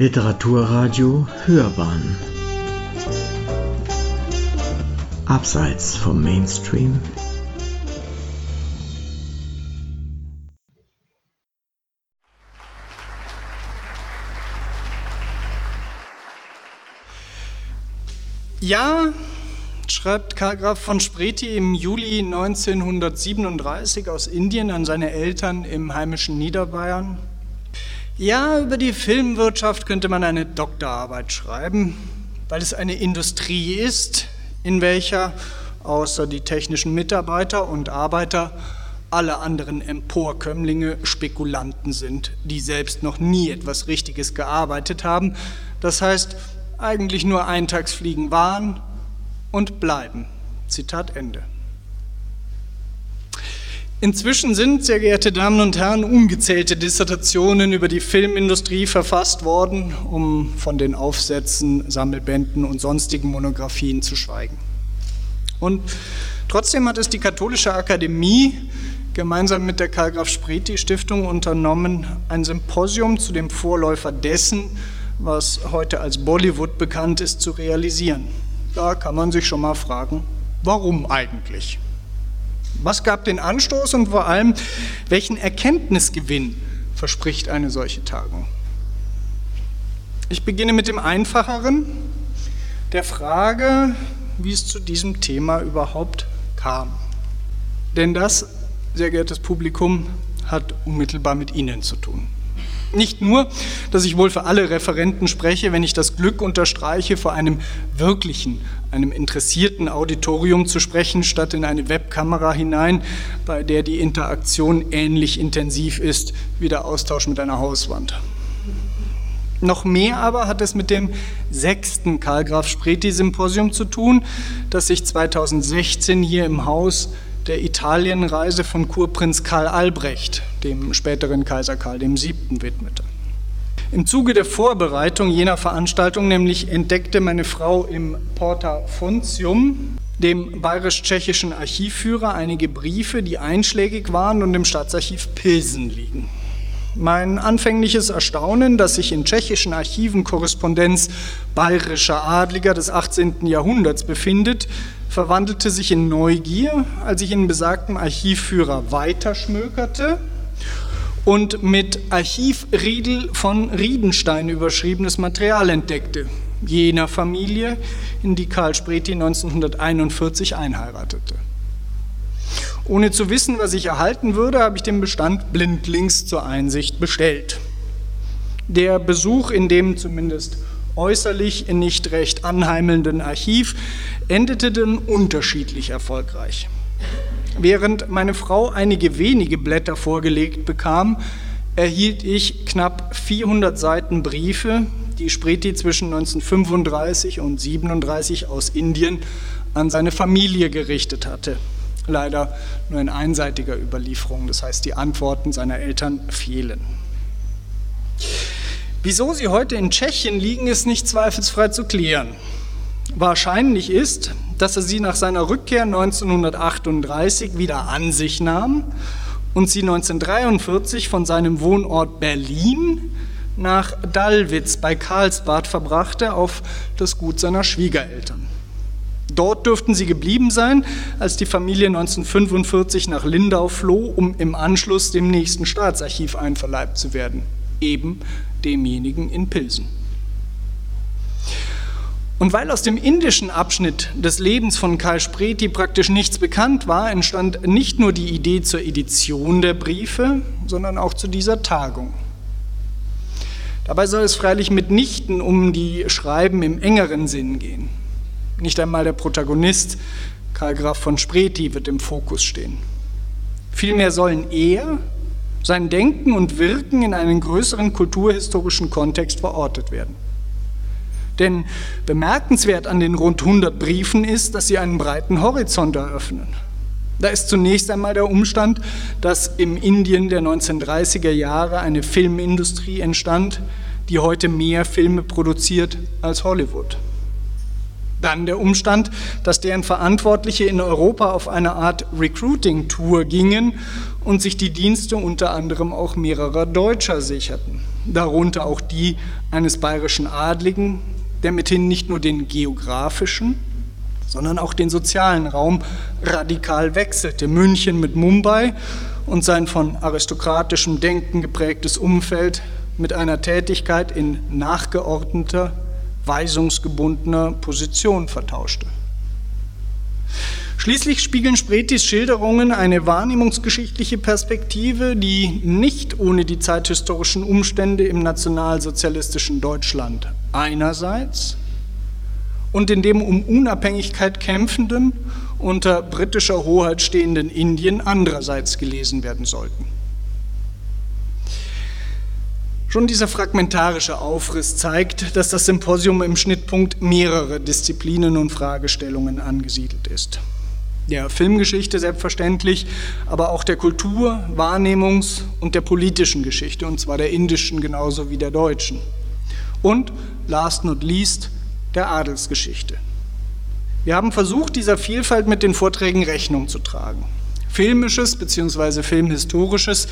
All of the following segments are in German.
Literaturradio Hörbahn Abseits vom Mainstream Ja, schreibt Karl Graf von Spreti im Juli 1937 aus Indien an seine Eltern im heimischen Niederbayern. Ja, über die Filmwirtschaft könnte man eine Doktorarbeit schreiben, weil es eine Industrie ist, in welcher außer die technischen Mitarbeiter und Arbeiter alle anderen Emporkömmlinge Spekulanten sind, die selbst noch nie etwas Richtiges gearbeitet haben, das heißt eigentlich nur Eintagsfliegen waren und bleiben. Zitat Ende. Inzwischen sind, sehr geehrte Damen und Herren, ungezählte Dissertationen über die Filmindustrie verfasst worden, um von den Aufsätzen, Sammelbänden und sonstigen Monographien zu schweigen. Und trotzdem hat es die Katholische Akademie gemeinsam mit der Karl Graf Spreti Stiftung unternommen, ein Symposium zu dem Vorläufer dessen, was heute als Bollywood bekannt ist, zu realisieren. Da kann man sich schon mal fragen, warum eigentlich? Was gab den Anstoß und vor allem, welchen Erkenntnisgewinn verspricht eine solche Tagung? Ich beginne mit dem Einfacheren, der Frage, wie es zu diesem Thema überhaupt kam. Denn das, sehr geehrtes Publikum, hat unmittelbar mit Ihnen zu tun. Nicht nur, dass ich wohl für alle Referenten spreche, wenn ich das Glück unterstreiche, vor einem wirklichen, einem interessierten Auditorium zu sprechen, statt in eine Webkamera hinein, bei der die Interaktion ähnlich intensiv ist wie der Austausch mit einer Hauswand. Noch mehr aber hat es mit dem sechsten Karl Graf Spreti Symposium zu tun, das sich 2016 hier im Haus der Italienreise von Kurprinz Karl Albrecht, dem späteren Kaiser Karl VII., widmete. Im Zuge der Vorbereitung jener Veranstaltung nämlich entdeckte meine Frau im Porta Foncium, dem bayerisch-tschechischen Archivführer, einige Briefe, die einschlägig waren und im Staatsarchiv Pilsen liegen. Mein anfängliches Erstaunen, dass sich in tschechischen Archiven Korrespondenz bayerischer Adliger des 18. Jahrhunderts befindet, verwandelte sich in Neugier, als ich in besagtem Archivführer weiterschmökerte und mit Archivriedel von Riedenstein überschriebenes Material entdeckte, jener Familie, in die Karl Spreti 1941 einheiratete. Ohne zu wissen, was ich erhalten würde, habe ich den Bestand blindlings zur Einsicht bestellt. Der Besuch in dem zumindest äußerlich nicht recht anheimelnden Archiv endete dann unterschiedlich erfolgreich. Während meine Frau einige wenige Blätter vorgelegt bekam, erhielt ich knapp 400 Seiten Briefe, die Spreti zwischen 1935 und 1937 aus Indien an seine Familie gerichtet hatte. Leider nur in einseitiger Überlieferung, das heißt die Antworten seiner Eltern fehlen. Wieso sie heute in Tschechien liegen, ist nicht zweifelsfrei zu klären. Wahrscheinlich ist, dass er sie nach seiner Rückkehr 1938 wieder an sich nahm und sie 1943 von seinem Wohnort Berlin nach Dallwitz bei Karlsbad verbrachte auf das Gut seiner Schwiegereltern. Dort dürften sie geblieben sein, als die Familie 1945 nach Lindau floh, um im Anschluss dem nächsten Staatsarchiv einverleibt zu werden, eben demjenigen in Pilsen. Und weil aus dem indischen Abschnitt des Lebens von Karl Spreti praktisch nichts bekannt war, entstand nicht nur die Idee zur Edition der Briefe, sondern auch zu dieser Tagung. Dabei soll es freilich mitnichten um die Schreiben im engeren Sinn gehen. Nicht einmal der Protagonist, Karl Graf von Spreti, wird im Fokus stehen. Vielmehr sollen er sein Denken und Wirken in einen größeren kulturhistorischen Kontext verortet werden. Denn bemerkenswert an den rund 100 Briefen ist, dass sie einen breiten Horizont eröffnen. Da ist zunächst einmal der Umstand, dass im Indien der 1930er Jahre eine Filmindustrie entstand, die heute mehr Filme produziert als Hollywood. Dann der Umstand, dass deren Verantwortliche in Europa auf eine Art Recruiting-Tour gingen und sich die Dienste unter anderem auch mehrerer Deutscher sicherten. darunter auch die eines bayerischen Adligen, der mithin nicht nur den geografischen, sondern auch den sozialen Raum radikal wechselte. München mit Mumbai und sein von aristokratischem Denken geprägtes Umfeld mit einer Tätigkeit in nachgeordneter, weisungsgebundener Position vertauschte. Schließlich spiegeln Spretis Schilderungen eine wahrnehmungsgeschichtliche Perspektive, die nicht ohne die zeithistorischen Umstände im nationalsozialistischen Deutschland einerseits und in dem um Unabhängigkeit kämpfenden, unter britischer Hoheit stehenden Indien andererseits gelesen werden sollten. Schon dieser fragmentarische Aufriss zeigt, dass das Symposium im Schnittpunkt mehrere Disziplinen und Fragestellungen angesiedelt ist der Filmgeschichte selbstverständlich, aber auch der Kultur, Wahrnehmungs- und der politischen Geschichte, und zwar der indischen genauso wie der deutschen. Und, last not least, der Adelsgeschichte. Wir haben versucht, dieser Vielfalt mit den Vorträgen Rechnung zu tragen. Filmisches bzw. Filmhistorisches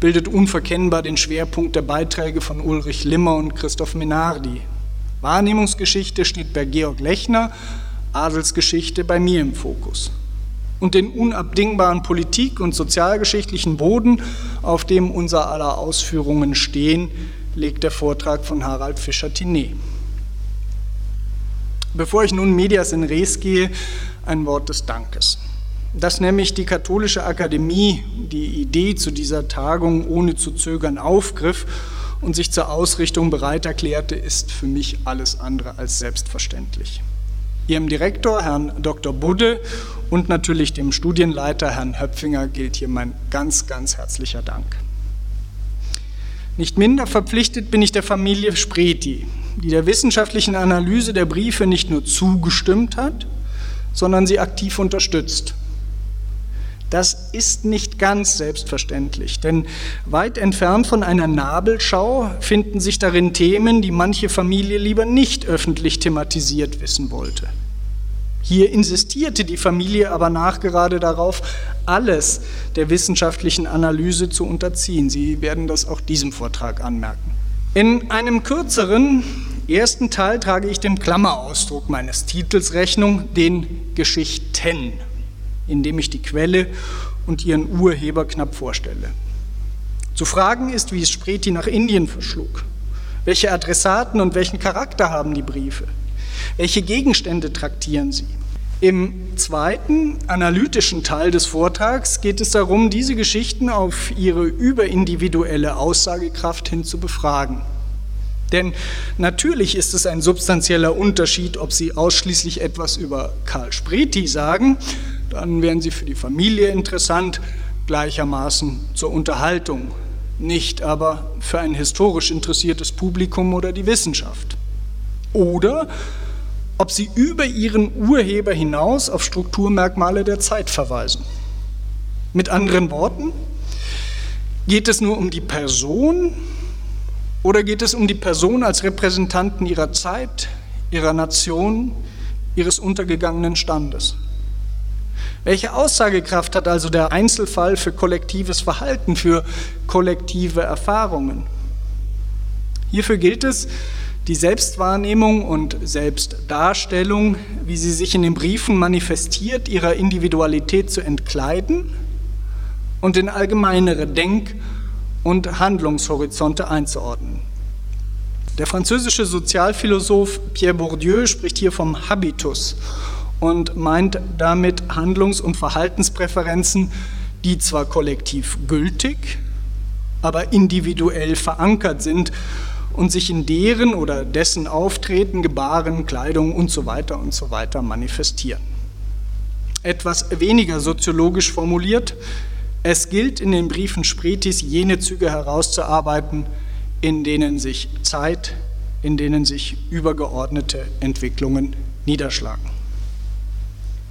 bildet unverkennbar den Schwerpunkt der Beiträge von Ulrich Limmer und Christoph Menardi. Wahrnehmungsgeschichte steht bei Georg Lechner, Adelsgeschichte bei mir im Fokus und den unabdingbaren politik- und sozialgeschichtlichen Boden, auf dem unser aller Ausführungen stehen, legt der Vortrag von Harald Fischer-Tinet. Bevor ich nun medias in res gehe, ein Wort des Dankes. Dass nämlich die Katholische Akademie die Idee zu dieser Tagung ohne zu zögern aufgriff und sich zur Ausrichtung bereit erklärte, ist für mich alles andere als selbstverständlich. Ihrem Direktor, Herrn Dr. Budde, und natürlich dem Studienleiter, Herrn Höpfinger, gilt hier mein ganz, ganz herzlicher Dank. Nicht minder verpflichtet bin ich der Familie Spreti, die der wissenschaftlichen Analyse der Briefe nicht nur zugestimmt hat, sondern sie aktiv unterstützt. Das ist nicht ganz selbstverständlich, denn weit entfernt von einer Nabelschau finden sich darin Themen, die manche Familie lieber nicht öffentlich thematisiert wissen wollte. Hier insistierte die Familie aber nachgerade darauf, alles der wissenschaftlichen Analyse zu unterziehen. Sie werden das auch diesem Vortrag anmerken. In einem kürzeren ersten Teil trage ich dem Klammerausdruck meines Titels Rechnung, den Geschichten indem ich die Quelle und ihren Urheber knapp vorstelle. Zu fragen ist, wie es Spreti nach Indien verschlug. Welche Adressaten und welchen Charakter haben die Briefe? Welche Gegenstände traktieren sie? Im zweiten analytischen Teil des Vortrags geht es darum, diese Geschichten auf ihre überindividuelle Aussagekraft hin zu befragen. Denn natürlich ist es ein substanzieller Unterschied, ob Sie ausschließlich etwas über Karl Spreti sagen dann wären sie für die Familie interessant, gleichermaßen zur Unterhaltung, nicht aber für ein historisch interessiertes Publikum oder die Wissenschaft. Oder ob sie über ihren Urheber hinaus auf Strukturmerkmale der Zeit verweisen. Mit anderen Worten, geht es nur um die Person oder geht es um die Person als Repräsentanten ihrer Zeit, ihrer Nation, ihres untergegangenen Standes? Welche Aussagekraft hat also der Einzelfall für kollektives Verhalten, für kollektive Erfahrungen? Hierfür gilt es, die Selbstwahrnehmung und Selbstdarstellung, wie sie sich in den Briefen manifestiert, ihrer Individualität zu entkleiden und in allgemeinere Denk- und Handlungshorizonte einzuordnen. Der französische Sozialphilosoph Pierre Bourdieu spricht hier vom Habitus und meint damit Handlungs- und Verhaltenspräferenzen, die zwar kollektiv gültig, aber individuell verankert sind und sich in deren oder dessen Auftreten, Gebaren, Kleidung und so weiter und so weiter manifestieren. Etwas weniger soziologisch formuliert, es gilt in den Briefen Spretis jene Züge herauszuarbeiten, in denen sich Zeit, in denen sich übergeordnete Entwicklungen niederschlagen.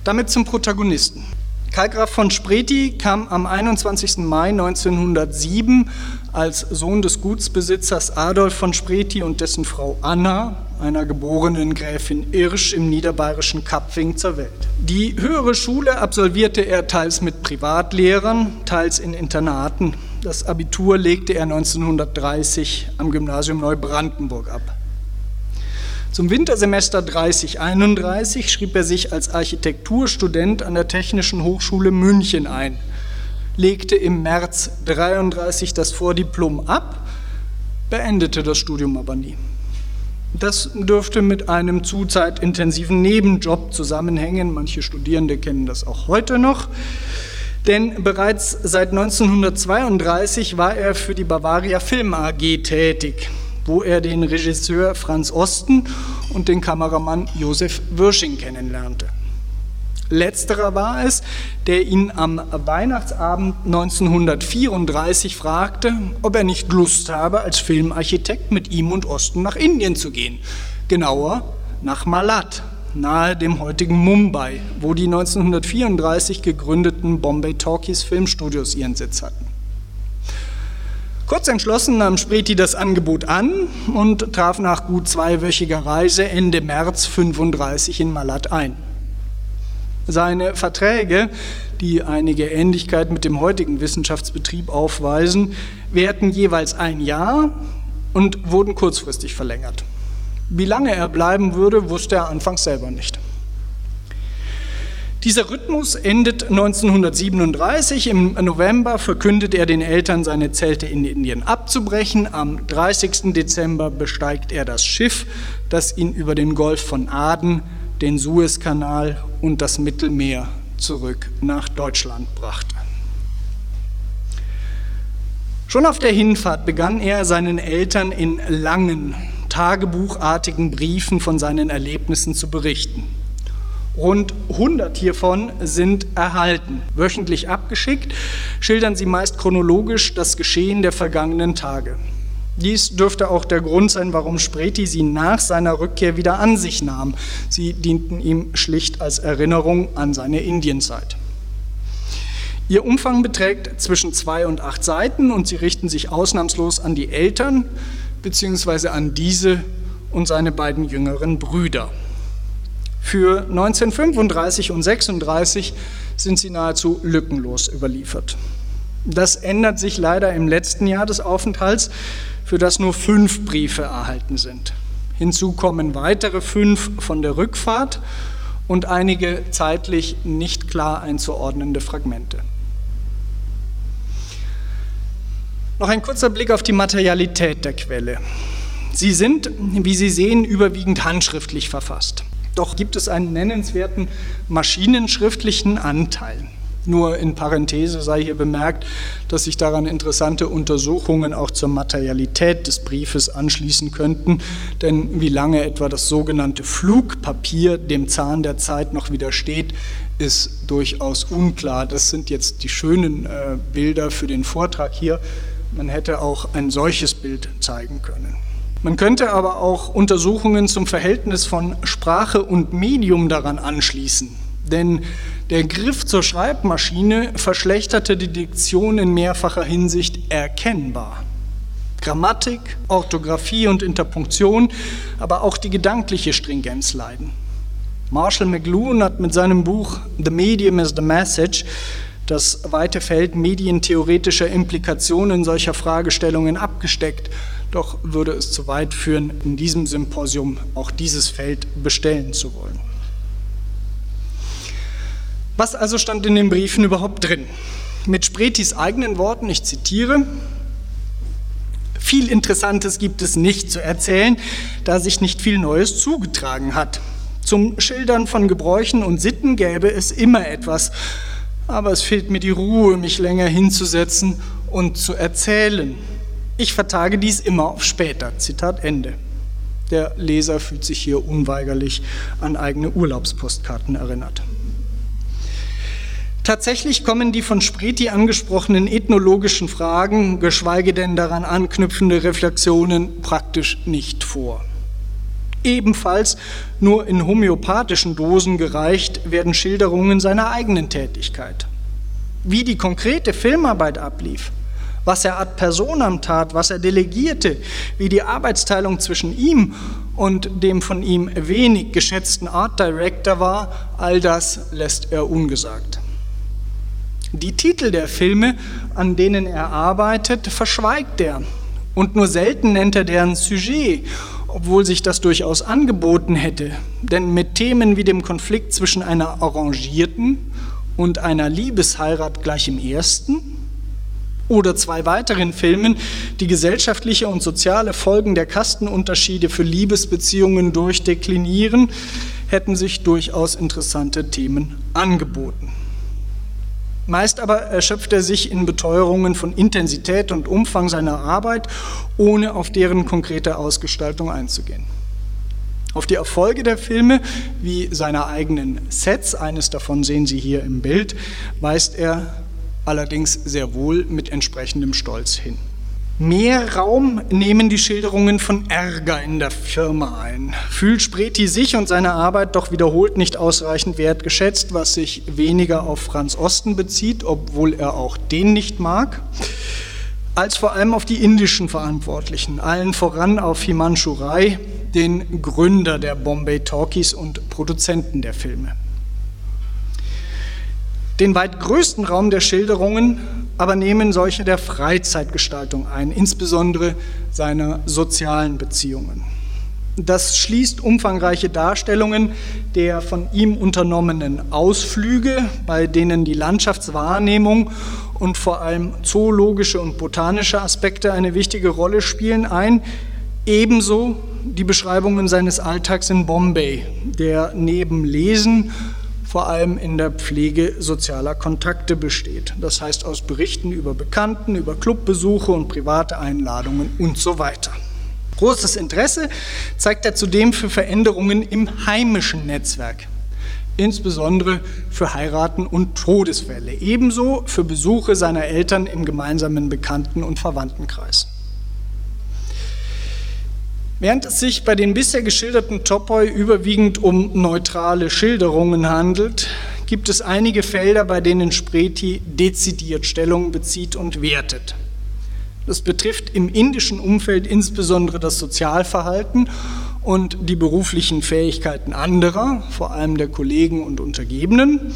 Damit zum Protagonisten. Karl Graf von Spreti kam am 21. Mai 1907 als Sohn des Gutsbesitzers Adolf von Spreti und dessen Frau Anna, einer geborenen Gräfin Irsch im niederbayerischen Kapfing zur Welt. Die höhere Schule absolvierte er teils mit Privatlehrern, teils in Internaten. Das Abitur legte er 1930 am Gymnasium Neubrandenburg ab. Zum Wintersemester 30-31 schrieb er sich als Architekturstudent an der Technischen Hochschule München ein, legte im März 33 das Vordiplom ab, beendete das Studium aber nie. Das dürfte mit einem zuzeitintensiven Nebenjob zusammenhängen. Manche Studierende kennen das auch heute noch. Denn bereits seit 1932 war er für die Bavaria Film AG tätig wo er den Regisseur Franz Osten und den Kameramann Josef Wirsching kennenlernte. Letzterer war es, der ihn am Weihnachtsabend 1934 fragte, ob er nicht Lust habe, als Filmarchitekt mit ihm und Osten nach Indien zu gehen. Genauer nach Malat, nahe dem heutigen Mumbai, wo die 1934 gegründeten Bombay Talkies Filmstudios ihren Sitz hatten. Kurz entschlossen nahm Spreti das Angebot an und traf nach gut zweiwöchiger Reise Ende März 35 in Malat ein. Seine Verträge, die einige Ähnlichkeit mit dem heutigen Wissenschaftsbetrieb aufweisen, währten jeweils ein Jahr und wurden kurzfristig verlängert. Wie lange er bleiben würde, wusste er anfangs selber nicht. Dieser Rhythmus endet 1937. Im November verkündet er den Eltern, seine Zelte in Indien abzubrechen. Am 30. Dezember besteigt er das Schiff, das ihn über den Golf von Aden, den Suezkanal und das Mittelmeer zurück nach Deutschland brachte. Schon auf der Hinfahrt begann er seinen Eltern in langen, tagebuchartigen Briefen von seinen Erlebnissen zu berichten. Rund 100 hiervon sind erhalten. Wöchentlich abgeschickt, schildern sie meist chronologisch das Geschehen der vergangenen Tage. Dies dürfte auch der Grund sein, warum Spreti sie nach seiner Rückkehr wieder an sich nahm. Sie dienten ihm schlicht als Erinnerung an seine Indienzeit. Ihr Umfang beträgt zwischen zwei und acht Seiten und sie richten sich ausnahmslos an die Eltern bzw. an diese und seine beiden jüngeren Brüder. Für 1935 und 1936 sind sie nahezu lückenlos überliefert. Das ändert sich leider im letzten Jahr des Aufenthalts, für das nur fünf Briefe erhalten sind. Hinzu kommen weitere fünf von der Rückfahrt und einige zeitlich nicht klar einzuordnende Fragmente. Noch ein kurzer Blick auf die Materialität der Quelle. Sie sind, wie Sie sehen, überwiegend handschriftlich verfasst. Doch gibt es einen nennenswerten maschinenschriftlichen Anteil. Nur in Parenthese sei hier bemerkt, dass sich daran interessante Untersuchungen auch zur Materialität des Briefes anschließen könnten, denn wie lange etwa das sogenannte Flugpapier dem Zahn der Zeit noch widersteht, ist durchaus unklar. Das sind jetzt die schönen äh, Bilder für den Vortrag hier. Man hätte auch ein solches Bild zeigen können. Man könnte aber auch Untersuchungen zum Verhältnis von Sprache und Medium daran anschließen, denn der Griff zur Schreibmaschine verschlechterte die Diktion in mehrfacher Hinsicht erkennbar. Grammatik, Orthographie und Interpunktion, aber auch die gedankliche Stringenz leiden. Marshall McLuhan hat mit seinem Buch The Medium is the Message das weite Feld medientheoretischer Implikationen solcher Fragestellungen abgesteckt doch würde es zu weit führen, in diesem Symposium auch dieses Feld bestellen zu wollen. Was also stand in den Briefen überhaupt drin? Mit Spretis eigenen Worten, ich zitiere, viel Interessantes gibt es nicht zu erzählen, da sich nicht viel Neues zugetragen hat. Zum Schildern von Gebräuchen und Sitten gäbe es immer etwas, aber es fehlt mir die Ruhe, mich länger hinzusetzen und zu erzählen. Ich vertage dies immer auf später. Zitat Ende. Der Leser fühlt sich hier unweigerlich an eigene Urlaubspostkarten erinnert. Tatsächlich kommen die von Spreti angesprochenen ethnologischen Fragen, geschweige denn daran anknüpfende Reflexionen, praktisch nicht vor. Ebenfalls nur in homöopathischen Dosen gereicht werden Schilderungen seiner eigenen Tätigkeit. Wie die konkrete Filmarbeit ablief, was er ad personam tat, was er delegierte, wie die Arbeitsteilung zwischen ihm und dem von ihm wenig geschätzten Art Director war, all das lässt er ungesagt. Die Titel der Filme, an denen er arbeitet, verschweigt er und nur selten nennt er deren Sujet obwohl sich das durchaus angeboten hätte. Denn mit Themen wie dem Konflikt zwischen einer arrangierten und einer Liebesheirat gleich im ersten oder zwei weiteren Filmen, die gesellschaftliche und soziale Folgen der Kastenunterschiede für Liebesbeziehungen durchdeklinieren, hätten sich durchaus interessante Themen angeboten. Meist aber erschöpft er sich in Beteuerungen von Intensität und Umfang seiner Arbeit, ohne auf deren konkrete Ausgestaltung einzugehen. Auf die Erfolge der Filme, wie seiner eigenen Sets, eines davon sehen Sie hier im Bild, weist er allerdings sehr wohl mit entsprechendem Stolz hin. Mehr Raum nehmen die Schilderungen von Ärger in der Firma ein. Fühlt Spreti sich und seine Arbeit doch wiederholt nicht ausreichend wertgeschätzt, was sich weniger auf Franz Osten bezieht, obwohl er auch den nicht mag, als vor allem auf die indischen Verantwortlichen, allen voran auf Himanshu Rai, den Gründer der Bombay Talkies und Produzenten der Filme. Den weit größten Raum der Schilderungen aber nehmen solche der Freizeitgestaltung ein, insbesondere seiner sozialen Beziehungen. Das schließt umfangreiche Darstellungen der von ihm unternommenen Ausflüge, bei denen die Landschaftswahrnehmung und vor allem zoologische und botanische Aspekte eine wichtige Rolle spielen, ein, ebenso die Beschreibungen seines Alltags in Bombay, der neben Lesen vor allem in der Pflege sozialer Kontakte besteht. Das heißt aus Berichten über Bekannten, über Clubbesuche und private Einladungen und so weiter. Großes Interesse zeigt er zudem für Veränderungen im heimischen Netzwerk, insbesondere für Heiraten und Todesfälle, ebenso für Besuche seiner Eltern im gemeinsamen Bekannten- und Verwandtenkreis. Während es sich bei den bisher geschilderten Topoi überwiegend um neutrale Schilderungen handelt, gibt es einige Felder, bei denen Spreti dezidiert Stellung bezieht und wertet. Das betrifft im indischen Umfeld insbesondere das Sozialverhalten und die beruflichen Fähigkeiten anderer, vor allem der Kollegen und Untergebenen.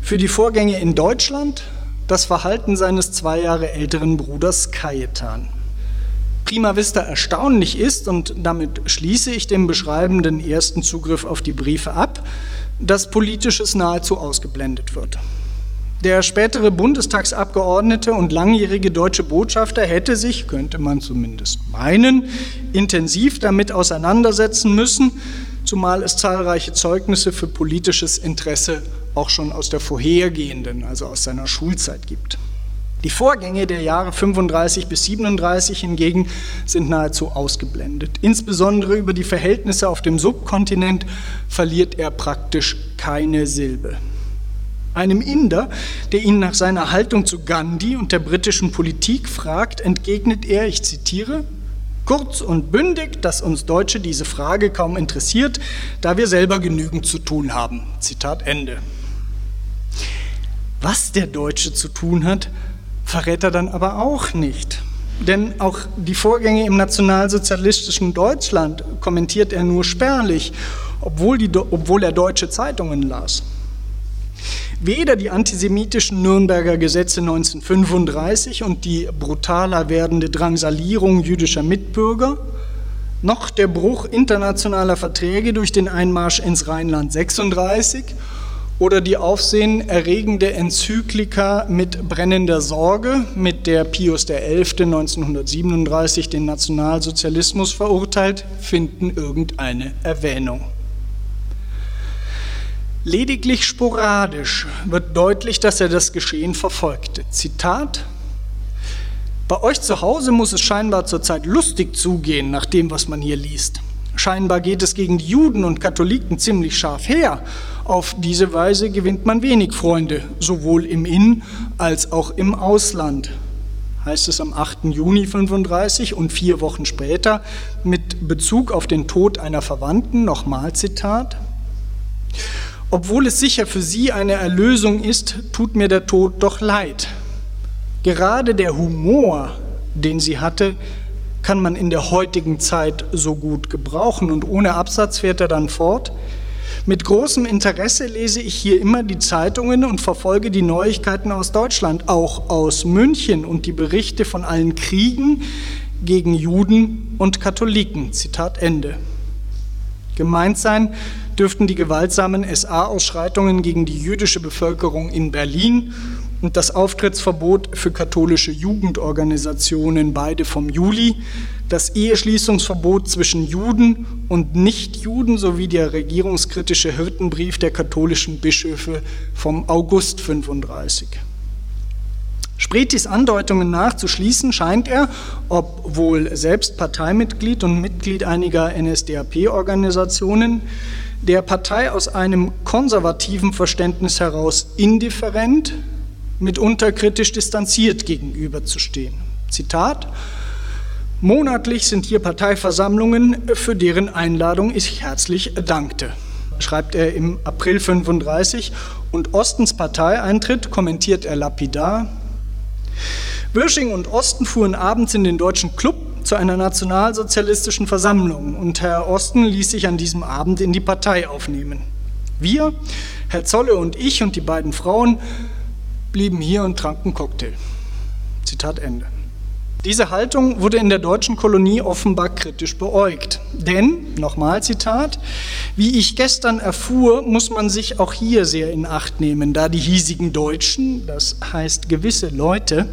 Für die Vorgänge in Deutschland das Verhalten seines zwei Jahre älteren Bruders Kajetan prima vista erstaunlich ist, und damit schließe ich den beschreibenden ersten Zugriff auf die Briefe ab, dass Politisches nahezu ausgeblendet wird. Der spätere Bundestagsabgeordnete und langjährige deutsche Botschafter hätte sich, könnte man zumindest meinen, intensiv damit auseinandersetzen müssen, zumal es zahlreiche Zeugnisse für politisches Interesse auch schon aus der vorhergehenden, also aus seiner Schulzeit gibt. Die Vorgänge der Jahre 35 bis 37 hingegen sind nahezu ausgeblendet. Insbesondere über die Verhältnisse auf dem Subkontinent verliert er praktisch keine Silbe. Einem Inder, der ihn nach seiner Haltung zu Gandhi und der britischen Politik fragt, entgegnet er, ich zitiere, Kurz und bündig, dass uns Deutsche diese Frage kaum interessiert, da wir selber genügend zu tun haben. Zitat Ende. Was der Deutsche zu tun hat, verrät er dann aber auch nicht. Denn auch die Vorgänge im nationalsozialistischen Deutschland kommentiert er nur spärlich, obwohl, die, obwohl er deutsche Zeitungen las. Weder die antisemitischen Nürnberger Gesetze 1935 und die brutaler werdende Drangsalierung jüdischer Mitbürger, noch der Bruch internationaler Verträge durch den Einmarsch ins Rheinland 36 oder die aufsehenerregende Enzyklika mit brennender Sorge, mit der Pius XI. 1937 den Nationalsozialismus verurteilt, finden irgendeine Erwähnung. Lediglich sporadisch wird deutlich, dass er das Geschehen verfolgte. Zitat Bei euch zu Hause muss es scheinbar zurzeit lustig zugehen, nach dem, was man hier liest. Scheinbar geht es gegen die Juden und Katholiken ziemlich scharf her. Auf diese Weise gewinnt man wenig Freunde, sowohl im In- als auch im Ausland. heißt es am 8. Juni 35 und vier Wochen später mit Bezug auf den Tod einer Verwandten, nochmal Zitat, obwohl es sicher für sie eine Erlösung ist, tut mir der Tod doch leid. Gerade der Humor, den sie hatte, kann man in der heutigen Zeit so gut gebrauchen. Und ohne Absatz fährt er dann fort. Mit großem Interesse lese ich hier immer die Zeitungen und verfolge die Neuigkeiten aus Deutschland, auch aus München und die Berichte von allen Kriegen gegen Juden und Katholiken. Zitat Ende. Gemeint sein dürften die gewaltsamen SA-Ausschreitungen gegen die jüdische Bevölkerung in Berlin und das Auftrittsverbot für katholische Jugendorganisationen, beide vom Juli, das Eheschließungsverbot zwischen Juden und Nichtjuden sowie der regierungskritische Hirtenbrief der katholischen Bischöfe vom August 35. Spretis Andeutungen nachzuschließen scheint er, obwohl selbst Parteimitglied und Mitglied einiger NSDAP-Organisationen, der Partei aus einem konservativen Verständnis heraus indifferent, mitunter kritisch distanziert gegenüberzustehen. Zitat Monatlich sind hier Parteiversammlungen, für deren Einladung ich herzlich dankte, schreibt er im April 35 und Ostens Parteieintritt kommentiert er lapidar. Bürsching und Osten fuhren abends in den Deutschen Club zu einer nationalsozialistischen Versammlung und Herr Osten ließ sich an diesem Abend in die Partei aufnehmen. Wir, Herr Zolle und ich und die beiden Frauen blieben hier und tranken Cocktail. Zitat Ende. Diese Haltung wurde in der deutschen Kolonie offenbar kritisch beäugt. Denn, nochmal Zitat, wie ich gestern erfuhr, muss man sich auch hier sehr in Acht nehmen, da die hiesigen Deutschen, das heißt gewisse Leute,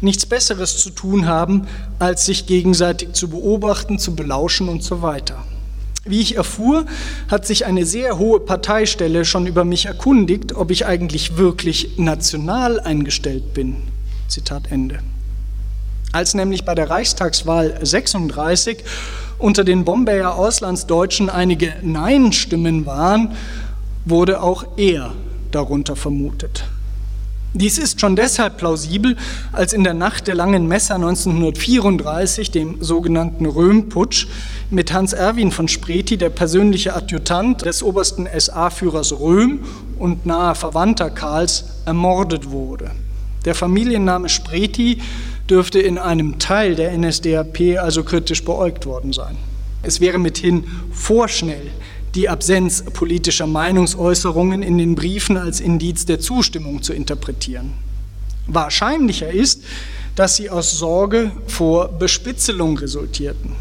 nichts Besseres zu tun haben, als sich gegenseitig zu beobachten, zu belauschen und so weiter. Wie ich erfuhr, hat sich eine sehr hohe Parteistelle schon über mich erkundigt, ob ich eigentlich wirklich national eingestellt bin. Zitat Ende. Als nämlich bei der Reichstagswahl 36 unter den Bombayer Auslandsdeutschen einige Nein-Stimmen waren, wurde auch er darunter vermutet. Dies ist schon deshalb plausibel, als in der Nacht der langen Messer 1934, dem sogenannten Röhm-Putsch, mit Hans Erwin von Spreti, der persönliche Adjutant des obersten SA-Führers Röhm und nahe Verwandter Karls, ermordet wurde. Der Familienname Spreti dürfte in einem Teil der NSDAP also kritisch beäugt worden sein. Es wäre mithin vorschnell, die Absenz politischer Meinungsäußerungen in den Briefen als Indiz der Zustimmung zu interpretieren. Wahrscheinlicher ist, dass sie aus Sorge vor Bespitzelung resultierten.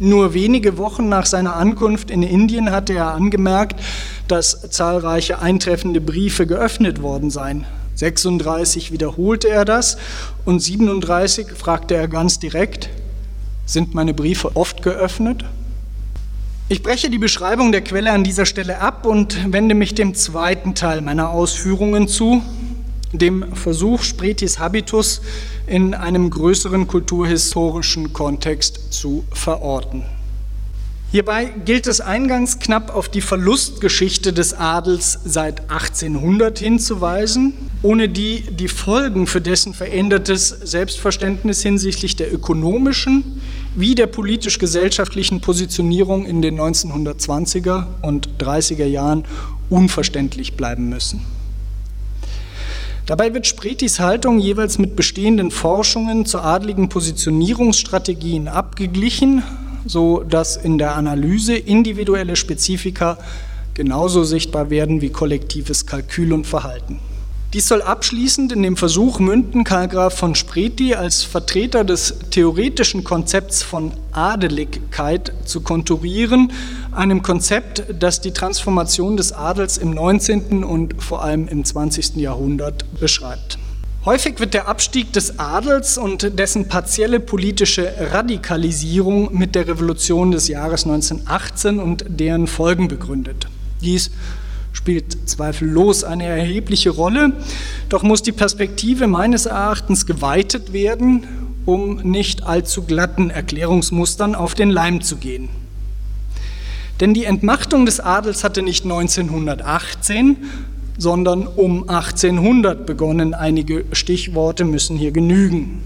Nur wenige Wochen nach seiner Ankunft in Indien hatte er angemerkt, dass zahlreiche eintreffende Briefe geöffnet worden seien. 36 wiederholte er das und 37 fragte er ganz direkt, sind meine Briefe oft geöffnet? Ich breche die Beschreibung der Quelle an dieser Stelle ab und wende mich dem zweiten Teil meiner Ausführungen zu, dem Versuch, Spretis Habitus in einem größeren kulturhistorischen Kontext zu verorten. Hierbei gilt es eingangs knapp auf die Verlustgeschichte des Adels seit 1800 hinzuweisen, ohne die die Folgen für dessen verändertes Selbstverständnis hinsichtlich der ökonomischen wie der politisch-gesellschaftlichen Positionierung in den 1920er und 30er Jahren unverständlich bleiben müssen. Dabei wird Spretis Haltung jeweils mit bestehenden Forschungen zu adligen Positionierungsstrategien abgeglichen so dass in der Analyse individuelle Spezifika genauso sichtbar werden wie kollektives Kalkül und Verhalten. Dies soll abschließend in dem Versuch münden, Karl Graf von Spreti als Vertreter des theoretischen Konzepts von Adeligkeit zu konturieren, einem Konzept, das die Transformation des Adels im 19. und vor allem im 20. Jahrhundert beschreibt. Häufig wird der Abstieg des Adels und dessen partielle politische Radikalisierung mit der Revolution des Jahres 1918 und deren Folgen begründet. Dies spielt zweifellos eine erhebliche Rolle, doch muss die Perspektive meines Erachtens geweitet werden, um nicht allzu glatten Erklärungsmustern auf den Leim zu gehen. Denn die Entmachtung des Adels hatte nicht 1918, sondern um 1800 begonnen. Einige Stichworte müssen hier genügen.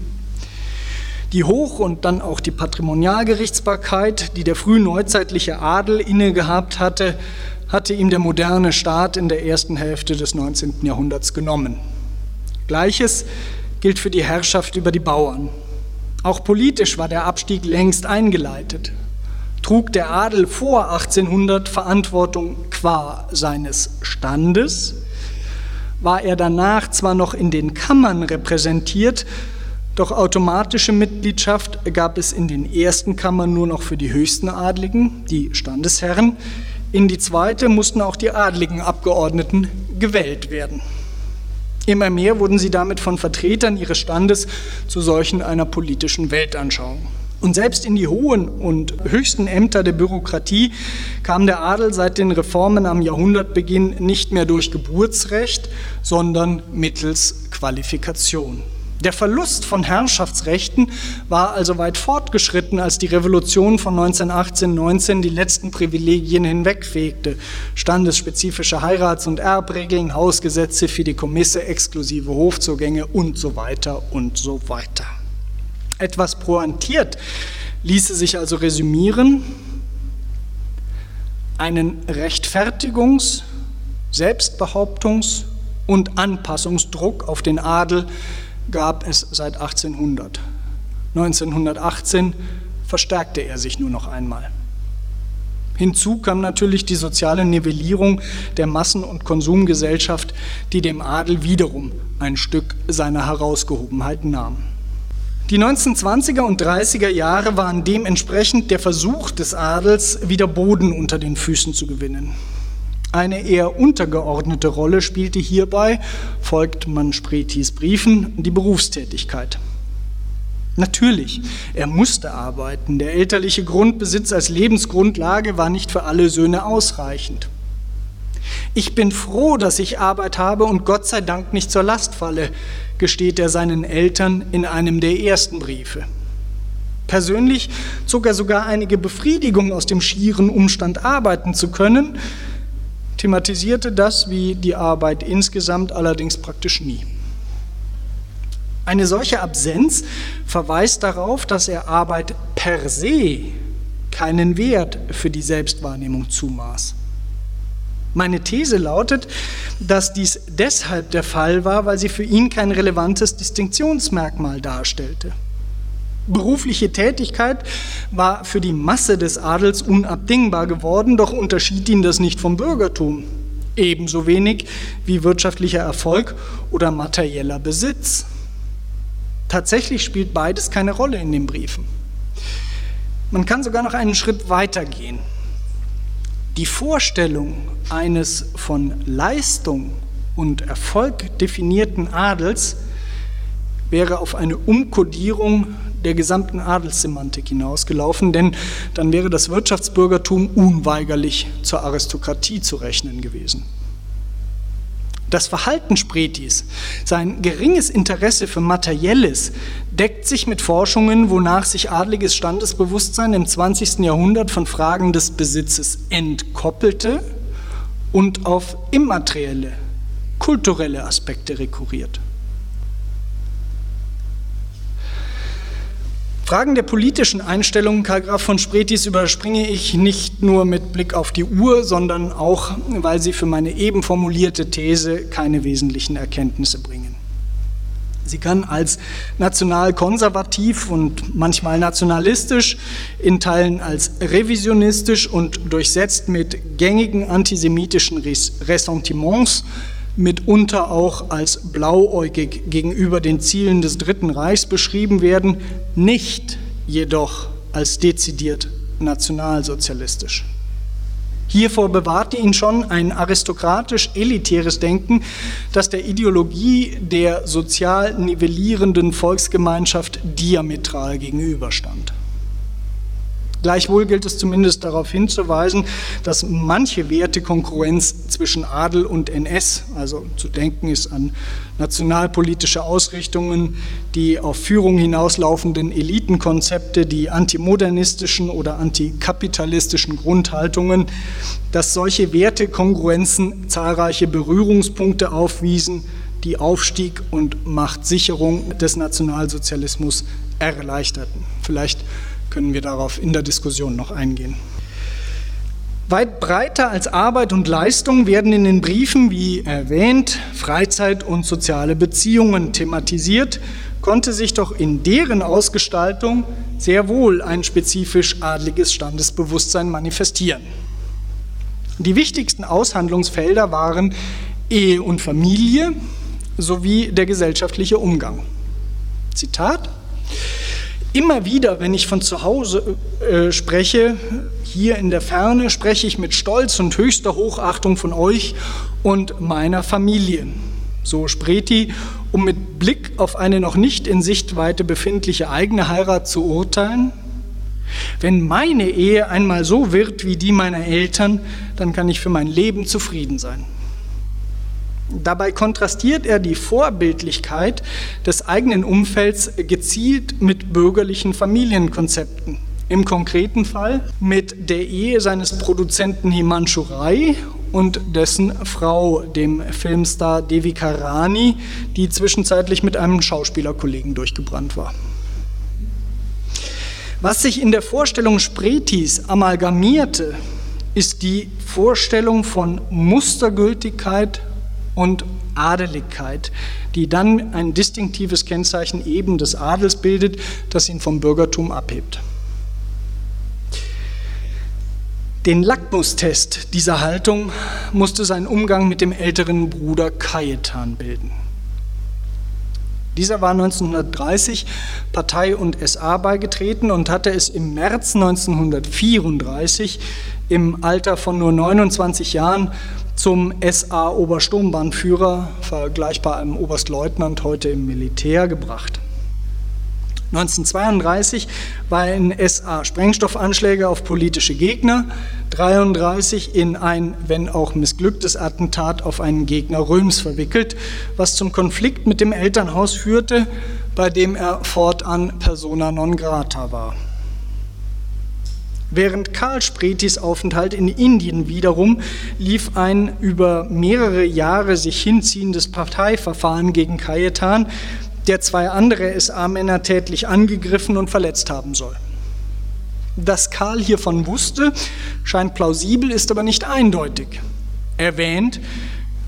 Die Hoch- und dann auch die Patrimonialgerichtsbarkeit, die der frühneuzeitliche Adel innegehabt hatte, hatte ihm der moderne Staat in der ersten Hälfte des 19. Jahrhunderts genommen. Gleiches gilt für die Herrschaft über die Bauern. Auch politisch war der Abstieg längst eingeleitet. Trug der Adel vor 1800 Verantwortung qua seines Standes, war er danach zwar noch in den Kammern repräsentiert, doch automatische Mitgliedschaft gab es in den ersten Kammern nur noch für die höchsten Adligen, die Standesherren, in die zweite mussten auch die adligen Abgeordneten gewählt werden. Immer mehr wurden sie damit von Vertretern ihres Standes zu solchen einer politischen Weltanschauung. Und selbst in die hohen und höchsten Ämter der Bürokratie kam der Adel seit den Reformen am Jahrhundertbeginn nicht mehr durch Geburtsrecht, sondern mittels Qualifikation. Der Verlust von Herrschaftsrechten war also weit fortgeschritten, als die Revolution von 1918-19 die letzten Privilegien hinwegfegte. Standesspezifische Heirats- und Erbregeln, Hausgesetze, Fideikommisse, exklusive Hofzugänge und so weiter und so weiter. Etwas pointiert ließe sich also resümieren, einen Rechtfertigungs-, Selbstbehauptungs- und Anpassungsdruck auf den Adel gab es seit 1800. 1918 verstärkte er sich nur noch einmal. Hinzu kam natürlich die soziale Nivellierung der Massen- und Konsumgesellschaft, die dem Adel wiederum ein Stück seiner Herausgehobenheit nahm. Die 1920er und 30er Jahre waren dementsprechend der Versuch des Adels, wieder Boden unter den Füßen zu gewinnen. Eine eher untergeordnete Rolle spielte hierbei, folgt man Spretis Briefen, die Berufstätigkeit. Natürlich, er musste arbeiten. Der elterliche Grundbesitz als Lebensgrundlage war nicht für alle Söhne ausreichend. Ich bin froh, dass ich Arbeit habe und Gott sei Dank nicht zur Last falle, gesteht er seinen Eltern in einem der ersten Briefe. Persönlich zog er sogar einige Befriedigung aus dem schieren Umstand, arbeiten zu können, thematisierte das wie die Arbeit insgesamt allerdings praktisch nie. Eine solche Absenz verweist darauf, dass er Arbeit per se keinen Wert für die Selbstwahrnehmung zumaß. Meine These lautet, dass dies deshalb der Fall war, weil sie für ihn kein relevantes Distinktionsmerkmal darstellte. Berufliche Tätigkeit war für die Masse des Adels unabdingbar geworden, doch unterschied ihn das nicht vom Bürgertum. Ebenso wenig wie wirtschaftlicher Erfolg oder materieller Besitz. Tatsächlich spielt beides keine Rolle in den Briefen. Man kann sogar noch einen Schritt weiter gehen. Die Vorstellung eines von Leistung und Erfolg definierten Adels wäre auf eine Umkodierung der gesamten Adelssemantik hinausgelaufen, denn dann wäre das Wirtschaftsbürgertum unweigerlich zur Aristokratie zu rechnen gewesen. Das Verhalten Spretis, sein geringes Interesse für Materielles, deckt sich mit Forschungen, wonach sich adliges Standesbewusstsein im 20. Jahrhundert von Fragen des Besitzes entkoppelte und auf immaterielle, kulturelle Aspekte rekurriert. Fragen der politischen Einstellungen Karl Graf von Spretis überspringe ich nicht nur mit Blick auf die Uhr, sondern auch, weil sie für meine eben formulierte These keine wesentlichen Erkenntnisse bringen. Sie kann als national-konservativ und manchmal nationalistisch, in Teilen als revisionistisch und durchsetzt mit gängigen antisemitischen Ressentiments mitunter auch als blauäugig gegenüber den Zielen des Dritten Reichs beschrieben werden, nicht jedoch als dezidiert nationalsozialistisch. Hiervor bewahrte ihn schon ein aristokratisch-elitäres Denken, das der Ideologie der sozial nivellierenden Volksgemeinschaft diametral gegenüberstand. Gleichwohl gilt es zumindest darauf hinzuweisen, dass manche Wertekongruenz zwischen Adel und NS, also zu denken ist an nationalpolitische Ausrichtungen, die auf Führung hinauslaufenden Elitenkonzepte, die antimodernistischen oder antikapitalistischen Grundhaltungen, dass solche Wertekongruenzen zahlreiche Berührungspunkte aufwiesen, die Aufstieg und Machtsicherung des Nationalsozialismus erleichterten. Vielleicht können wir darauf in der Diskussion noch eingehen. Weit breiter als Arbeit und Leistung werden in den Briefen, wie erwähnt, Freizeit und soziale Beziehungen thematisiert, konnte sich doch in deren Ausgestaltung sehr wohl ein spezifisch adliges Standesbewusstsein manifestieren. Die wichtigsten Aushandlungsfelder waren Ehe und Familie sowie der gesellschaftliche Umgang. Zitat Immer wieder, wenn ich von zu Hause äh, spreche, hier in der Ferne, spreche ich mit Stolz und höchster Hochachtung von euch und meiner Familie. So Spreti, um mit Blick auf eine noch nicht in Sichtweite befindliche eigene Heirat zu urteilen. Wenn meine Ehe einmal so wird wie die meiner Eltern, dann kann ich für mein Leben zufrieden sein. Dabei kontrastiert er die Vorbildlichkeit des eigenen Umfelds gezielt mit bürgerlichen Familienkonzepten. Im konkreten Fall mit der Ehe seines Produzenten Himanshu Rai und dessen Frau, dem Filmstar Devika Rani, die zwischenzeitlich mit einem Schauspielerkollegen durchgebrannt war. Was sich in der Vorstellung Spretis amalgamierte, ist die Vorstellung von Mustergültigkeit und Adeligkeit, die dann ein distinktives Kennzeichen eben des Adels bildet, das ihn vom Bürgertum abhebt. Den Lackmustest dieser Haltung musste sein Umgang mit dem älteren Bruder Cajetan bilden. Dieser war 1930 Partei und SA beigetreten und hatte es im März 1934 im Alter von nur 29 Jahren zum SA-Obersturmbahnführer, vergleichbar einem Oberstleutnant heute im Militär, gebracht. 1932 war in SA-Sprengstoffanschläge auf politische Gegner, 1933 in ein, wenn auch missglücktes Attentat auf einen Gegner Röms verwickelt, was zum Konflikt mit dem Elternhaus führte, bei dem er fortan persona non grata war. Während Karl Spretis Aufenthalt in Indien wiederum lief ein über mehrere Jahre sich hinziehendes Parteiverfahren gegen Cayetan, der zwei andere SA-Männer tätlich angegriffen und verletzt haben soll. Dass Karl hiervon wusste, scheint plausibel, ist aber nicht eindeutig. Erwähnt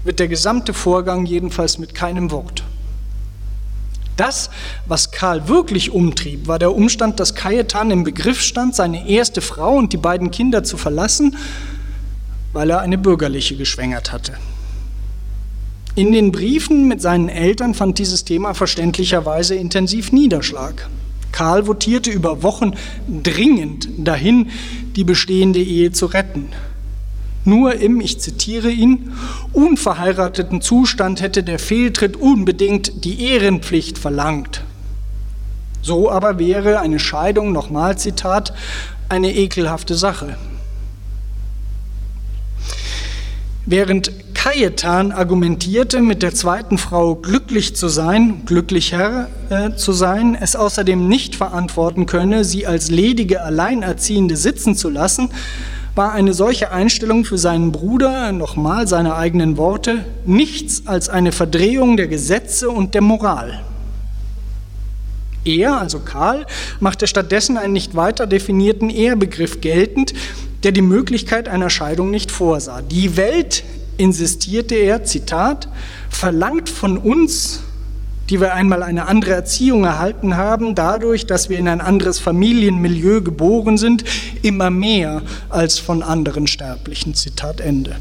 wird der gesamte Vorgang jedenfalls mit keinem Wort. Das, was Karl wirklich umtrieb, war der Umstand, dass Cajetan im Begriff stand, seine erste Frau und die beiden Kinder zu verlassen, weil er eine bürgerliche geschwängert hatte. In den Briefen mit seinen Eltern fand dieses Thema verständlicherweise intensiv Niederschlag. Karl votierte über Wochen dringend dahin, die bestehende Ehe zu retten. Nur im, ich zitiere ihn, unverheirateten Zustand hätte der Fehltritt unbedingt die Ehrenpflicht verlangt. So aber wäre eine Scheidung, nochmal Zitat, eine ekelhafte Sache. Während Cajetan argumentierte, mit der zweiten Frau glücklich zu sein, glücklicher äh, zu sein, es außerdem nicht verantworten könne, sie als ledige Alleinerziehende sitzen zu lassen, war eine solche Einstellung für seinen Bruder, nochmal seine eigenen Worte, nichts als eine Verdrehung der Gesetze und der Moral. Er, also Karl, machte stattdessen einen nicht weiter definierten Ehrbegriff geltend, der die Möglichkeit einer Scheidung nicht vorsah. Die Welt, insistierte er, Zitat, verlangt von uns die wir einmal eine andere Erziehung erhalten haben, dadurch, dass wir in ein anderes Familienmilieu geboren sind, immer mehr als von anderen Sterblichen. Zitat Ende.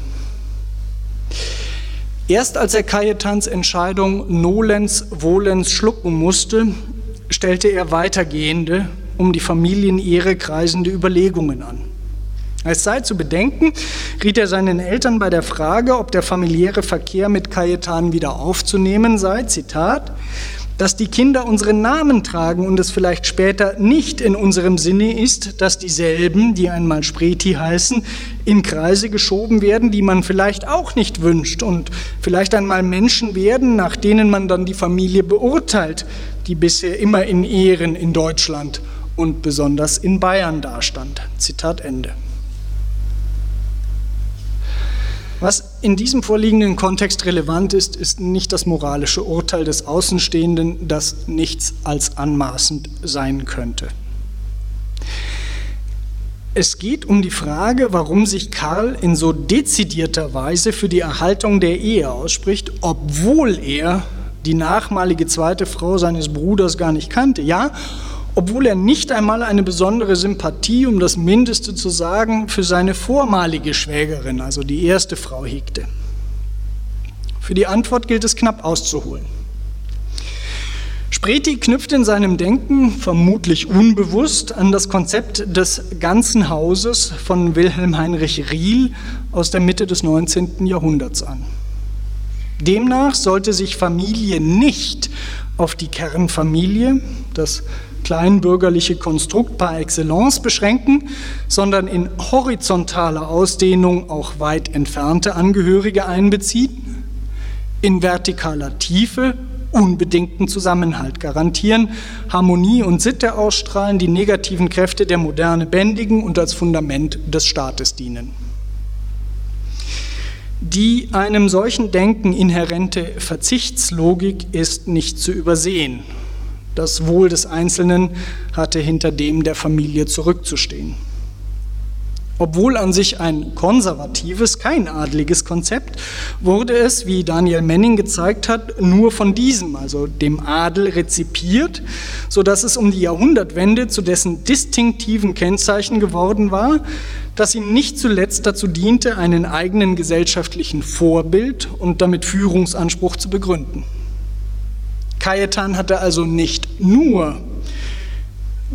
Erst als er Cayetans Entscheidung nolens volens schlucken musste, stellte er weitergehende, um die Familienehre kreisende Überlegungen an. Es sei zu bedenken, riet er seinen Eltern bei der Frage, ob der familiäre Verkehr mit Cayetan wieder aufzunehmen sei, Zitat, dass die Kinder unseren Namen tragen und es vielleicht später nicht in unserem Sinne ist, dass dieselben, die einmal Spreti heißen, in Kreise geschoben werden, die man vielleicht auch nicht wünscht und vielleicht einmal Menschen werden, nach denen man dann die Familie beurteilt, die bisher immer in Ehren in Deutschland und besonders in Bayern dastand. Zitat Ende. Was in diesem vorliegenden Kontext relevant ist, ist nicht das moralische Urteil des Außenstehenden, das nichts als anmaßend sein könnte. Es geht um die Frage, warum sich Karl in so dezidierter Weise für die Erhaltung der Ehe ausspricht, obwohl er die nachmalige zweite Frau seines Bruders gar nicht kannte. Ja, obwohl er nicht einmal eine besondere Sympathie, um das Mindeste zu sagen, für seine vormalige Schwägerin, also die erste Frau, hegte. Für die Antwort gilt es knapp auszuholen. Spreti knüpft in seinem Denken, vermutlich unbewusst, an das Konzept des ganzen Hauses von Wilhelm Heinrich Riehl aus der Mitte des 19. Jahrhunderts an. Demnach sollte sich Familie nicht auf die Kernfamilie, das kleinbürgerliche Konstrukt par excellence beschränken, sondern in horizontaler Ausdehnung auch weit entfernte Angehörige einbeziehen, in vertikaler Tiefe unbedingten Zusammenhalt garantieren, Harmonie und Sitte ausstrahlen, die negativen Kräfte der Moderne bändigen und als Fundament des Staates dienen. Die einem solchen Denken inhärente Verzichtslogik ist nicht zu übersehen das Wohl des Einzelnen hatte hinter dem der Familie zurückzustehen. Obwohl an sich ein konservatives, kein adliges Konzept, wurde es, wie Daniel Menning gezeigt hat, nur von diesem, also dem Adel, rezipiert, sodass es um die Jahrhundertwende zu dessen distinktiven Kennzeichen geworden war, dass ihm nicht zuletzt dazu diente, einen eigenen gesellschaftlichen Vorbild und damit Führungsanspruch zu begründen. Cayetan hatte also nicht nur,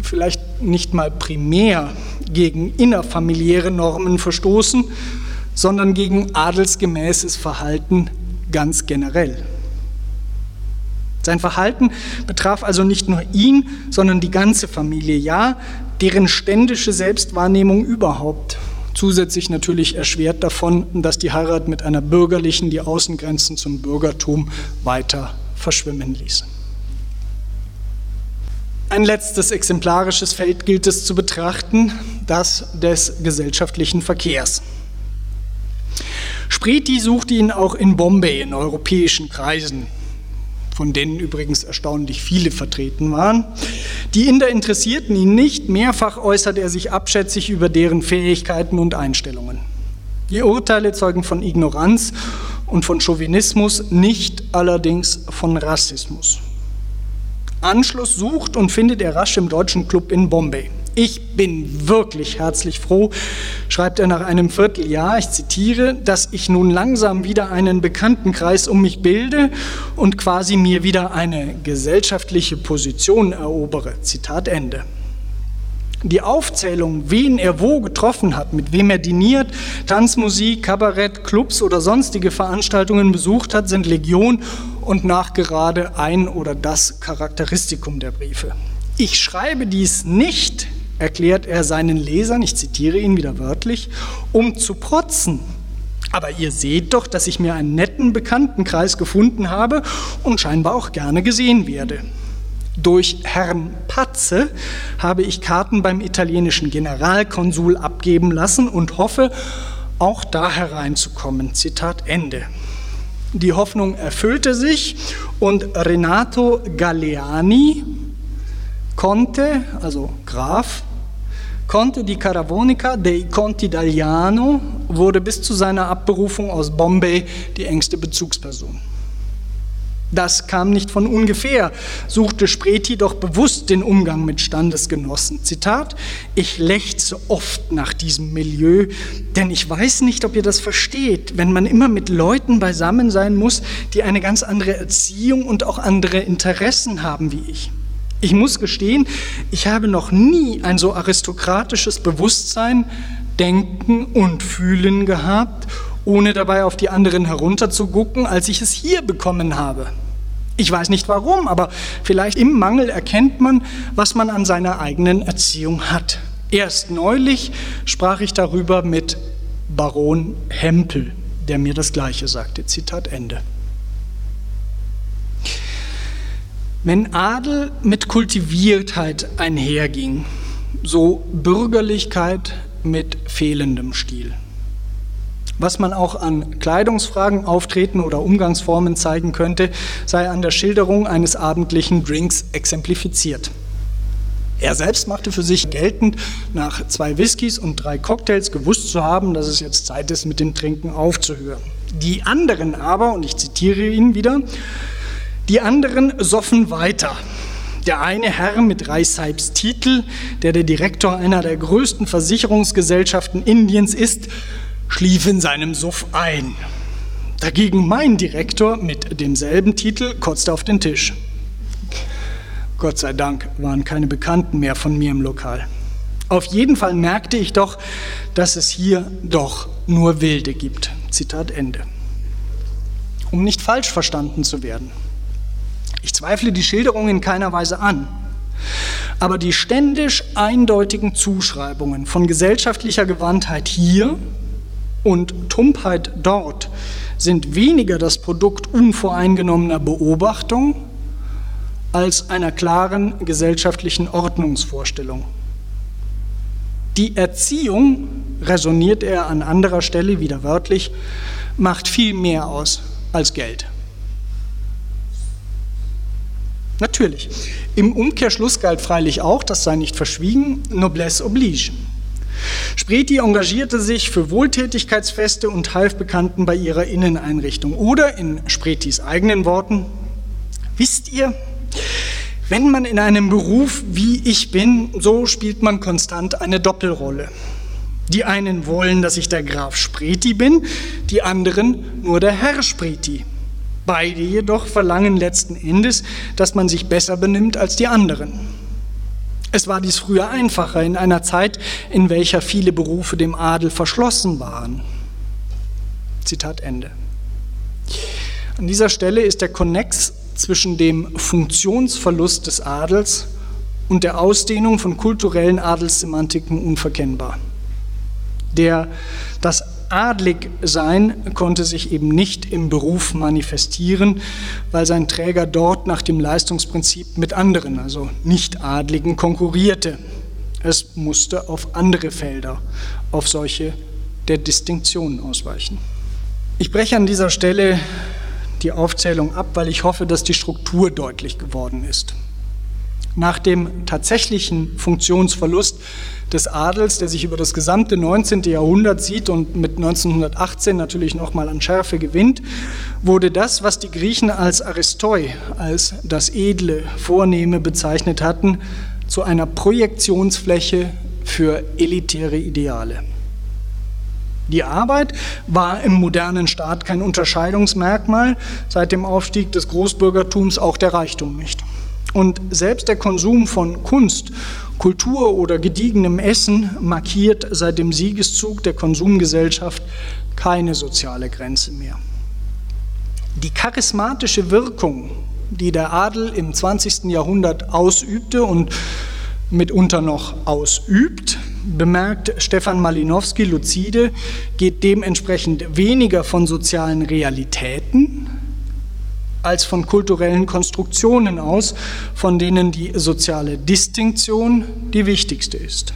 vielleicht nicht mal primär gegen innerfamiliäre Normen verstoßen, sondern gegen adelsgemäßes Verhalten ganz generell. Sein Verhalten betraf also nicht nur ihn, sondern die ganze Familie, ja, deren ständische Selbstwahrnehmung überhaupt. Zusätzlich natürlich erschwert davon, dass die Heirat mit einer bürgerlichen die Außengrenzen zum Bürgertum weiter verschwimmen ließ. Ein letztes exemplarisches Feld gilt es zu betrachten, das des gesellschaftlichen Verkehrs. Spreti suchte ihn auch in Bombay in europäischen Kreisen, von denen übrigens erstaunlich viele vertreten waren. Die Inder interessierten ihn nicht, mehrfach äußert er sich abschätzig über deren Fähigkeiten und Einstellungen. Die Urteile zeugen von Ignoranz und von Chauvinismus, nicht allerdings von Rassismus. Anschluss sucht und findet er rasch im deutschen Club in Bombay. Ich bin wirklich herzlich froh, schreibt er nach einem Vierteljahr, ich zitiere, dass ich nun langsam wieder einen Bekanntenkreis um mich bilde und quasi mir wieder eine gesellschaftliche Position erobere. Zitat Ende. Die Aufzählung, wen er wo getroffen hat, mit wem er diniert, Tanzmusik, Kabarett, Clubs oder sonstige Veranstaltungen besucht hat, sind Legion und nachgerade ein oder das Charakteristikum der Briefe. Ich schreibe dies nicht, erklärt er seinen Lesern, ich zitiere ihn wieder wörtlich, um zu protzen. Aber ihr seht doch, dass ich mir einen netten Bekanntenkreis gefunden habe und scheinbar auch gerne gesehen werde. Durch Herrn Patze habe ich Karten beim italienischen Generalkonsul abgeben lassen und hoffe, auch da hereinzukommen. Zitat Ende. Die Hoffnung erfüllte sich und Renato Galeani konnte, also Graf, Conte di Caravonica dei Conti d'Agliano wurde bis zu seiner Abberufung aus Bombay die engste Bezugsperson. Das kam nicht von ungefähr, suchte Spreti doch bewusst den Umgang mit Standesgenossen. Zitat, ich lechze oft nach diesem Milieu, denn ich weiß nicht, ob ihr das versteht, wenn man immer mit Leuten beisammen sein muss, die eine ganz andere Erziehung und auch andere Interessen haben wie ich. Ich muss gestehen, ich habe noch nie ein so aristokratisches Bewusstsein, Denken und Fühlen gehabt ohne dabei auf die anderen herunterzugucken, als ich es hier bekommen habe. Ich weiß nicht warum, aber vielleicht im Mangel erkennt man, was man an seiner eigenen Erziehung hat. Erst neulich sprach ich darüber mit Baron Hempel, der mir das Gleiche sagte. Zitat Ende. Wenn Adel mit Kultiviertheit einherging, so Bürgerlichkeit mit fehlendem Stil. Was man auch an Kleidungsfragen, Auftreten oder Umgangsformen zeigen könnte, sei an der Schilderung eines abendlichen Drinks exemplifiziert. Er selbst machte für sich geltend, nach zwei Whiskys und drei Cocktails gewusst zu haben, dass es jetzt Zeit ist, mit dem Trinken aufzuhören. Die anderen aber, und ich zitiere ihn wieder, die anderen soffen weiter. Der eine Herr mit Reisheibs Titel, der der Direktor einer der größten Versicherungsgesellschaften Indiens ist, schlief in seinem Suff ein. Dagegen mein Direktor mit demselben Titel kotzte auf den Tisch. Gott sei Dank waren keine Bekannten mehr von mir im Lokal. Auf jeden Fall merkte ich doch, dass es hier doch nur Wilde gibt. Zitat Ende. Um nicht falsch verstanden zu werden. Ich zweifle die Schilderung in keiner Weise an. Aber die ständisch eindeutigen Zuschreibungen von gesellschaftlicher Gewandtheit hier und Tumpheit dort sind weniger das Produkt unvoreingenommener Beobachtung als einer klaren gesellschaftlichen Ordnungsvorstellung. Die Erziehung, resoniert er an anderer Stelle wieder wörtlich, macht viel mehr aus als Geld. Natürlich. Im Umkehrschluss galt freilich auch, das sei nicht verschwiegen, Noblesse oblige. Spreti engagierte sich für Wohltätigkeitsfeste und half Bekannten bei ihrer Inneneinrichtung. Oder in Spretis eigenen Worten, wisst ihr, wenn man in einem Beruf wie ich bin, so spielt man konstant eine Doppelrolle. Die einen wollen, dass ich der Graf Spreti bin, die anderen nur der Herr Spreti. Beide jedoch verlangen letzten Endes, dass man sich besser benimmt als die anderen. Es war dies früher einfacher in einer Zeit, in welcher viele Berufe dem Adel verschlossen waren. Zitat Ende. An dieser Stelle ist der Konnex zwischen dem Funktionsverlust des Adels und der Ausdehnung von kulturellen Adelssemantiken unverkennbar. Der, das Adligsein konnte sich eben nicht im Beruf manifestieren, weil sein Träger dort nach dem Leistungsprinzip mit anderen, also Nicht-Adligen, konkurrierte. Es musste auf andere Felder, auf solche der Distinktion ausweichen. Ich breche an dieser Stelle die Aufzählung ab, weil ich hoffe, dass die Struktur deutlich geworden ist. Nach dem tatsächlichen Funktionsverlust des Adels, der sich über das gesamte 19. Jahrhundert sieht und mit 1918 natürlich nochmal an Schärfe gewinnt, wurde das, was die Griechen als Aristoi, als das Edle, Vornehme bezeichnet hatten, zu einer Projektionsfläche für elitäre Ideale. Die Arbeit war im modernen Staat kein Unterscheidungsmerkmal, seit dem Aufstieg des Großbürgertums auch der Reichtum nicht. Und selbst der Konsum von Kunst, Kultur oder gediegenem Essen markiert seit dem Siegeszug der Konsumgesellschaft keine soziale Grenze mehr. Die charismatische Wirkung, die der Adel im 20. Jahrhundert ausübte und mitunter noch ausübt, bemerkt Stefan Malinowski lucide, geht dementsprechend weniger von sozialen Realitäten als von kulturellen Konstruktionen aus, von denen die soziale Distinktion die wichtigste ist.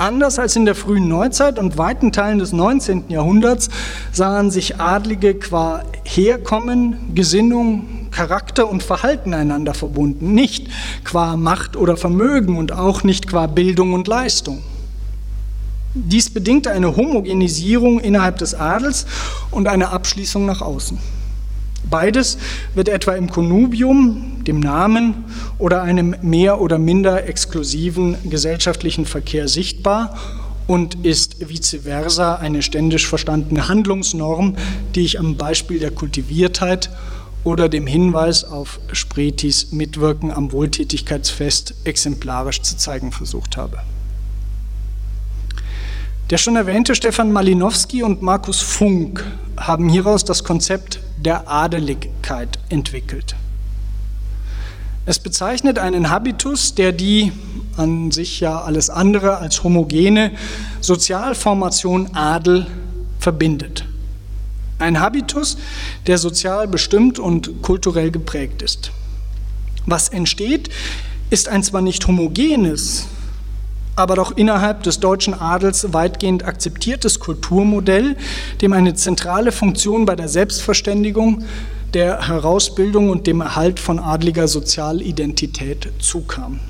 Anders als in der frühen Neuzeit und weiten Teilen des 19. Jahrhunderts sahen sich Adlige qua Herkommen, Gesinnung, Charakter und Verhalten einander verbunden, nicht qua Macht oder Vermögen und auch nicht qua Bildung und Leistung. Dies bedingte eine Homogenisierung innerhalb des Adels und eine Abschließung nach außen. Beides wird etwa im Konnubium, dem Namen oder einem mehr oder minder exklusiven gesellschaftlichen Verkehr sichtbar und ist vice versa eine ständisch verstandene Handlungsnorm, die ich am Beispiel der Kultiviertheit oder dem Hinweis auf Spretis Mitwirken am Wohltätigkeitsfest exemplarisch zu zeigen versucht habe. Der schon erwähnte Stefan Malinowski und Markus Funk haben hieraus das Konzept der Adeligkeit entwickelt. Es bezeichnet einen Habitus, der die an sich ja alles andere als homogene Sozialformation Adel verbindet. Ein Habitus, der sozial bestimmt und kulturell geprägt ist. Was entsteht, ist ein zwar nicht homogenes, aber doch innerhalb des deutschen Adels weitgehend akzeptiertes Kulturmodell, dem eine zentrale Funktion bei der Selbstverständigung, der Herausbildung und dem Erhalt von adliger Sozialidentität zukam.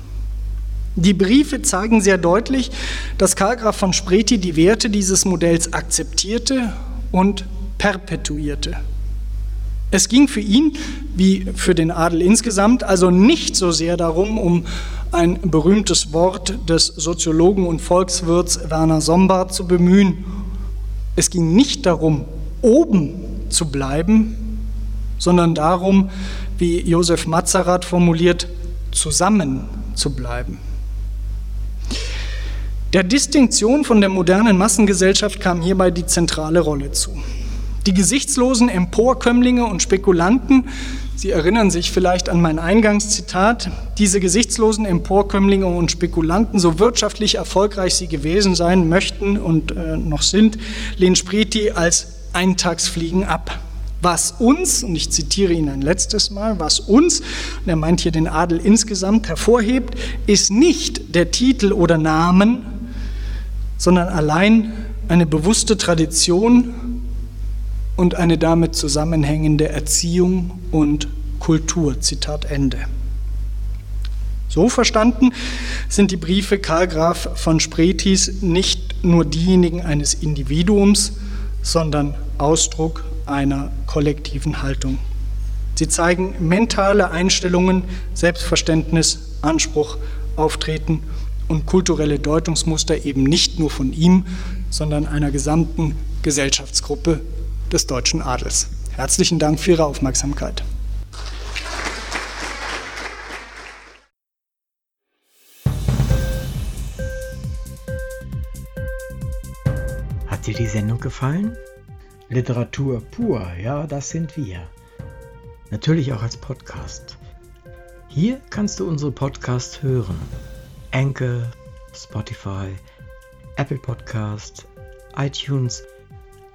Die Briefe zeigen sehr deutlich, dass Karl Graf von Spreti die Werte dieses Modells akzeptierte und perpetuierte. Es ging für ihn, wie für den Adel insgesamt, also nicht so sehr darum, um ein berühmtes Wort des Soziologen und Volkswirts Werner Sombart zu bemühen. Es ging nicht darum, oben zu bleiben, sondern darum, wie Josef Mazarat formuliert, zusammen zu bleiben. Der Distinktion von der modernen Massengesellschaft kam hierbei die zentrale Rolle zu. Die gesichtslosen Emporkömmlinge und Spekulanten, Sie erinnern sich vielleicht an mein Eingangszitat, diese gesichtslosen Emporkömmlinge und Spekulanten, so wirtschaftlich erfolgreich sie gewesen sein möchten und äh, noch sind, lehnt Spreti als Eintagsfliegen ab. Was uns, und ich zitiere ihn ein letztes Mal, was uns, und er meint hier den Adel insgesamt, hervorhebt, ist nicht der Titel oder Namen, sondern allein eine bewusste Tradition und eine damit zusammenhängende Erziehung und Kultur. Zitat Ende. So verstanden sind die Briefe Karl Graf von Spretis nicht nur diejenigen eines Individuums, sondern Ausdruck einer kollektiven Haltung. Sie zeigen mentale Einstellungen, Selbstverständnis, Anspruch, Auftreten und kulturelle Deutungsmuster eben nicht nur von ihm, sondern einer gesamten Gesellschaftsgruppe des deutschen Adels. Herzlichen Dank für Ihre Aufmerksamkeit. Hat dir die Sendung gefallen? Literatur pur, ja, das sind wir. Natürlich auch als Podcast. Hier kannst du unsere Podcasts hören. Anchor, Spotify, Apple Podcast, iTunes,